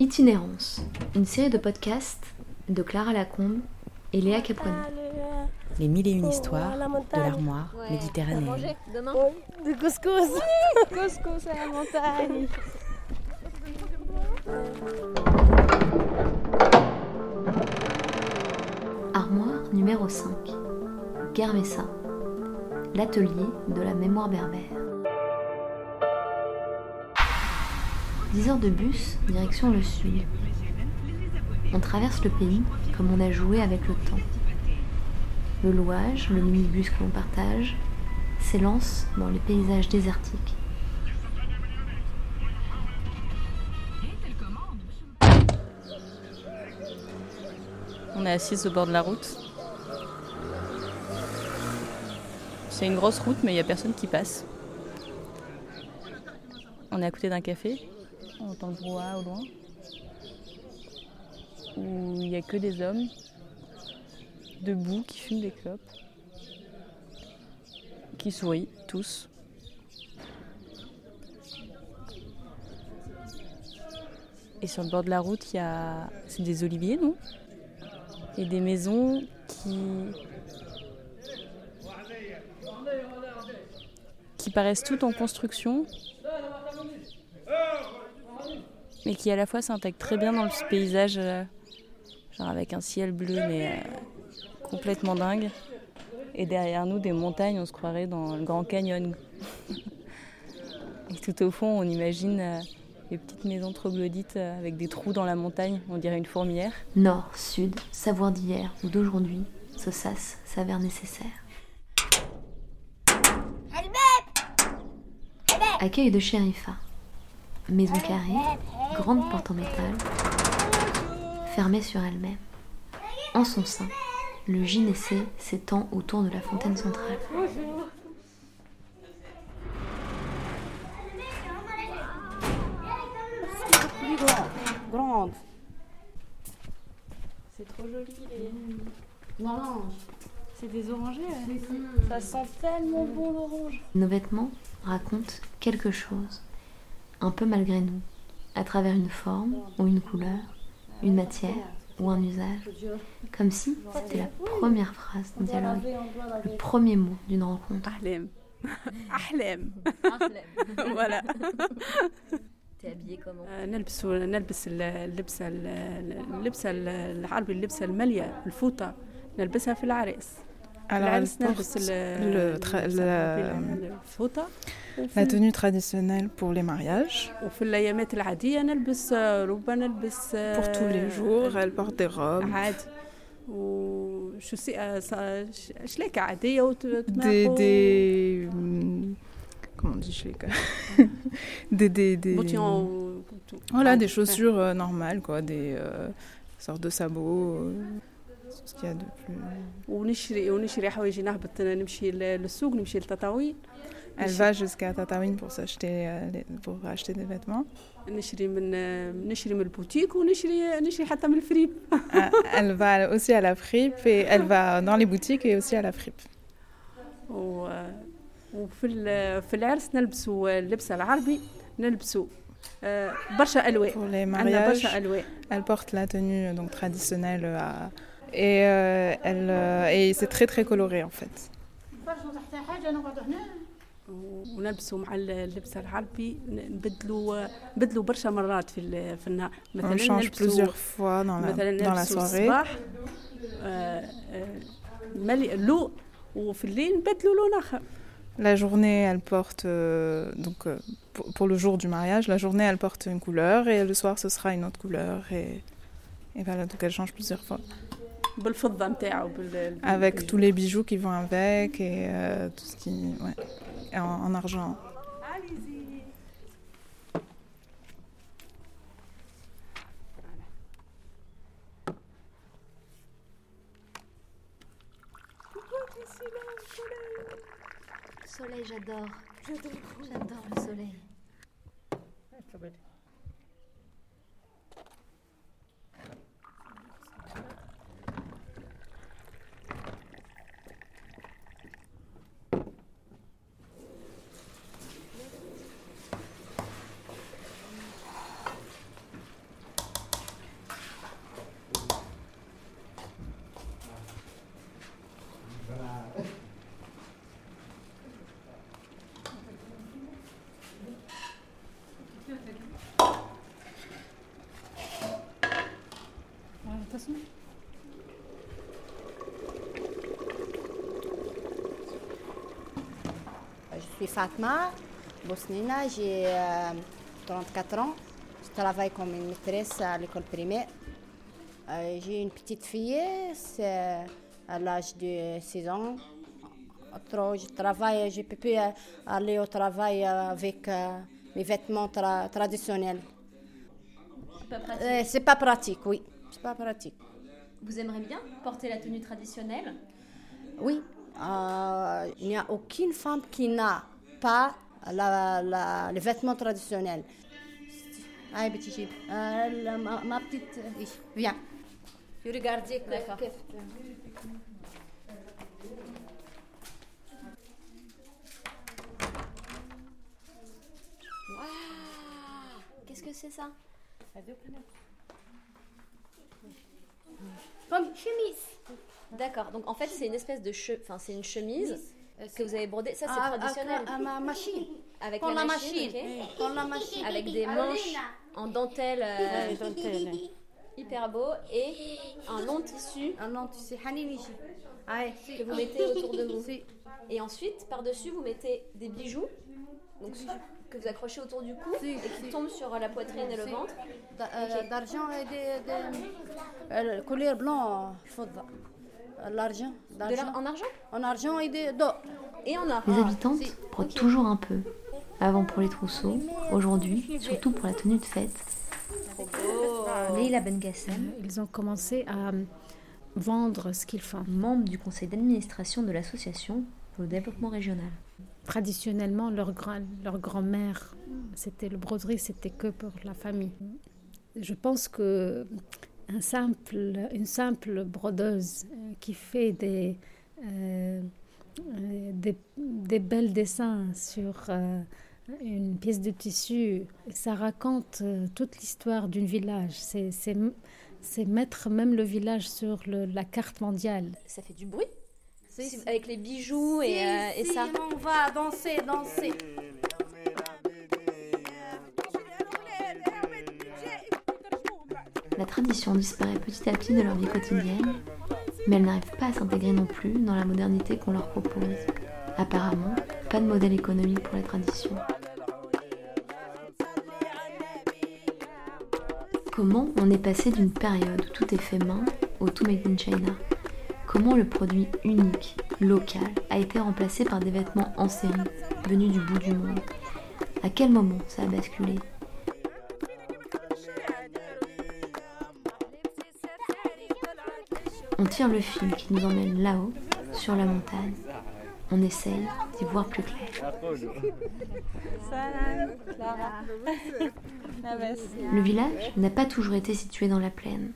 Itinérance, une série de podcasts de Clara Lacombe et Léa Caproni. Les mille et une histoires de l'armoire méditerranéenne. Demain De couscous Couscous à la montagne Armoire numéro 5. Guermessa. L'atelier de la mémoire berbère. 10 heures de bus, direction le sud. On traverse le pays comme on a joué avec le temps. Le louage, le minibus que l'on partage, s'élance dans les paysages désertiques. On est assis au bord de la route. C'est une grosse route, mais il n'y a personne qui passe. On est à côté d'un café. On entend le brouhaha au loin. Où il n'y a que des hommes debout qui fument des clopes. Qui sourient, tous. Et sur le bord de la route, il y a. C'est des oliviers, non? Et des maisons qui. qui paraissent toutes en construction, mais qui à la fois s'intègrent très bien dans ce paysage, euh, genre avec un ciel bleu, mais euh, complètement dingue. Et derrière nous, des montagnes, on se croirait dans le Grand Canyon. Et tout au fond, on imagine euh, les petites maisons troglodytes euh, avec des trous dans la montagne, on dirait une fourmilière. Nord, sud, savoir d'hier ou d'aujourd'hui, ce sas s'avère nécessaire. Accueil de Sherifa. Maison carrée, grande porte en métal, fermée sur elle-même. En son sein, le gynécée s'étend autour de la fontaine centrale. Grande. C'est trop joli. Non, non. C'est des orangers. Ça sent tellement bon l'orange. Nos vêtements racontent quelque chose, un peu malgré nous, à travers une forme ou une couleur, une matière ou un usage, comme si c'était la première phrase d'un dialogue, le premier mot d'une rencontre. Ahlem. Ahlem. voilà. T'es habillée comment نلبس نلبس اللبسه اللبسه العربي اللبسه الماليه الفوطه نلبسها في العريس alors, le, le la tenue traditionnelle pour les mariages. Pour tous les jours, elle porte des robes. Des, des hmm, comment on dit des, des, des, voilà, des chaussures euh, normales, quoi, des euh, sortes de sabots. Euh ce qu'il y a de plus. ونشري ونشري حوايج نهبط نمشي للسوق نمشي لتطاوين Elle va jusqu'à Tataouine pour s'acheter euh, les- pour acheter des vêtements. نشري من نشري من البوتيك ونشري نشري حتى من الفريب Ah, elle va aussi à la fripe et elle va dans les boutiques et aussi à la fripe. و وفي ال- في العرس نلبسوا اللبس العربي نلبسوا آه، برشا الوان Pour les عندنا mariages, برشا الوان elle porte la tenue euh, donc traditionnelle à- et euh, elle euh, et c'est très très coloré en fait. ونلبسوا مع اللبس العربي نبدلوا نبدلوا برشا مرات في ال- في النهار On مثلا change نلبسوا plusieurs fois dans la, مثلا dans la نلبسوا soirée. الصباح آه، آه، ملي لو وفي الليل نبدلوا لون اخر La journée, elle porte euh, donc euh, pour, pour le jour du mariage, la journée elle porte une couleur et le soir ce sera une autre couleur et et voilà donc elle change plusieurs fois بالفضه نتاعو بال avec tous les bijoux qui vont avec et euh, tout ce qui ouais et en, en argent. Soleil, j'adore. J'adore le soleil. Je suis Fatma Bosnina, j'ai 34 ans. Je travaille comme une maîtresse à l'école primaire. Euh, j'ai une petite fille, c'est à l'âge de 6 ans. Je travaille, je peux plus euh, aller au travail avec euh, mes vêtements tra- traditionnels. Pas. Euh, C'est pas pratique, oui. C'est pas pratique. Vous aimeriez bien porter la tenue traditionnelle? Oui, euh, il n'y a aucune femme qui n'a pas la, la- les vêtements traditionnels. Allez, petit chip. Euh, ma, ma petite. euh, Viens. Je regarde. D'accord. Qu'est-ce que c'est ça? Comme chemise. D'accord. Donc en fait, c'est une espèce de che... enfin, c'est une chemise que vous avez brodée. Ça, c'est Ah, traditionnel. À, à ma machine. Avec la la machine, la. Avec des manches en dentelle euh, hyper beau et un long tissu Ah sais, Hanini. Allez, que vous mettez autour de vous. Et ensuite, par-dessus, vous mettez des bijoux donc, que vous accrochez autour du cou Si, et qui si. tombent sur la poitrine et le ventre. Da- euh, D'argent et de. de euh, couleur blanc, l'argent. L'ar- en argent En argent et de- d'or. et en or. Les Ah, habitantes brodent toujours un peu. Avant pour les trousseaux, aujourd'hui, surtout pour la tenue de fête. Leila Bengassem, Ils ont commencé à vendre ce qu'ils font. membre du conseil d'administration de l'association pour le développement régional. Traditionnellement, leur, grand, leur grand-mère, c'était le broderie, c'était que pour la famille. Je pense que un simple, une simple brodeuse euh, qui fait des, euh, euh, des, des belles dessins sur euh, une pièce de tissu, ça raconte toute l'histoire d'un village. C'est, c'est, c'est mettre même le village sur le- la carte mondiale. Ça fait du bruit Si, Si- si. avec les bijoux et, Si, euh, et si, ça. On va danser, danser. La tradition disparaît petit à petit de leur vie quotidienne, mais elle n'arrive pas à s'intégrer non plus dans la modernité qu'on leur propose. Apparemment, pas de modèle économique pour la tradition. Comment on est passé d'une période où tout est fait main au tout made in China? Comment le produit unique, local, a été remplacé par des vêtements en série, venus du bout du monde? À quel moment ça a basculé? On tire le fil qui nous emmène là-haut, sur la montagne. On essaye d'y voir plus clair. Le village n'a pas toujours été situé dans la plaine.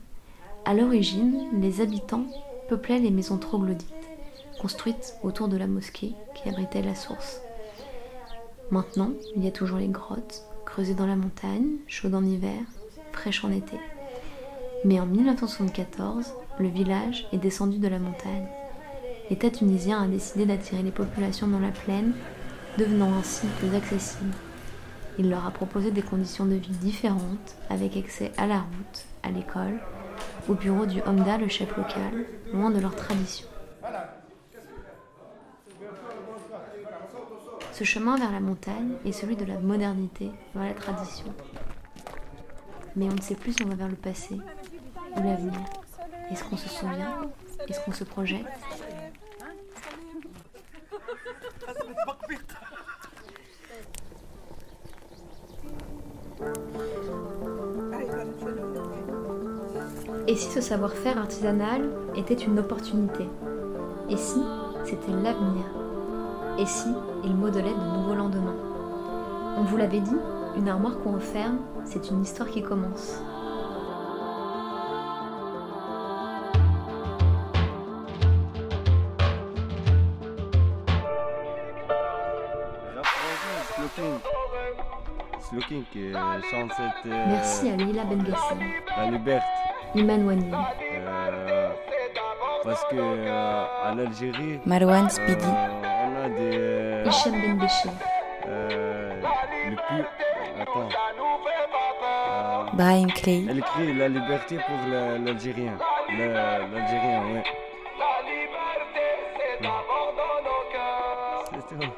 À l'origine, les habitants peuplaient les maisons troglodytes, construites autour de la mosquée qui abritait la source. Maintenant, il y a toujours les grottes, creusées dans la montagne, chaudes en hiver, fraîches en été. Mais en 1974, le village est descendu de la montagne. L'État tunisien a décidé d'attirer les populations dans la plaine, devenant ainsi plus accessible. Il leur a proposé des conditions de vie différentes, avec accès à la route, à l'école, au bureau du Homda, le chef local, loin de leur tradition. Ce chemin vers la montagne est celui de la modernité vers la tradition. Mais on ne sait plus si on va vers le passé l'avenir. Est-ce qu'on se souvient Est-ce qu'on se projette Et si ce savoir-faire artisanal était une opportunité Et si c'était l'avenir Et si il modelait de nouveaux lendemains On vous l'avait dit, une armoire qu'on referme, c'est une histoire qui commence. C'est Looking qui chante cette. euh, Merci à Leila Bengassem, La liberté. Iman Wani, Euh, parce que euh, en Algérie, Marwan euh, Speedy. on a des. euh, Hicham Ben Béché, euh, le plus. Attends. Euh, Brahim Clay. elle crie la liberté pour la- l'Algérien. Le- L'Algérien, oui. C'est tout.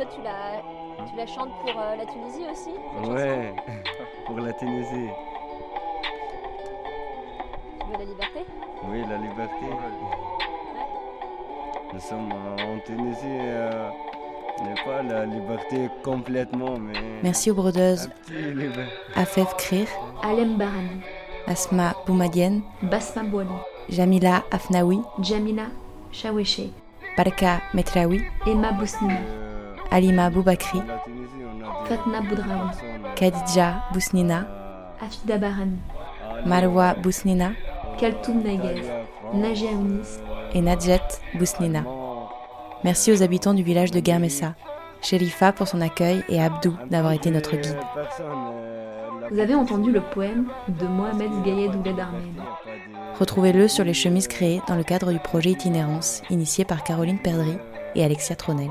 Toi, tu la, tu la chantes pour euh, la Tunisie aussi Ouais, pour la Tunisie. Tu veux la liberté? Oui, la liberté. Nous sommes en Tunisie, euh, n'est pas la liberté complètement, mais. Merci aux brodeuses. Afef Krir, Alem Barani, Asma Boumadienne, Basma Bouali, Jamila Afnaoui, Jamila Shaweche, Barka Metraoui, Emma Bousnina, Euh, Alima Boubakri, Fatna Boudraoui, Khadija Bousnina, Afida Barani, Marwa Bousnina Kaltoum Naguez, Talia, France, Najia Ounis, et Nadjet Bousnina. Merci aux habitants du village de Guermessa, Sherifa pour son accueil et Abdou d'avoir été notre guide. Vous avez entendu le poème de Mohamed Zgayed Ouled Ahmed. Retrouvez-le sur les chemises créées dans le cadre du projet Itinérance, initié par Caroline Perdry et Alexia Tronel.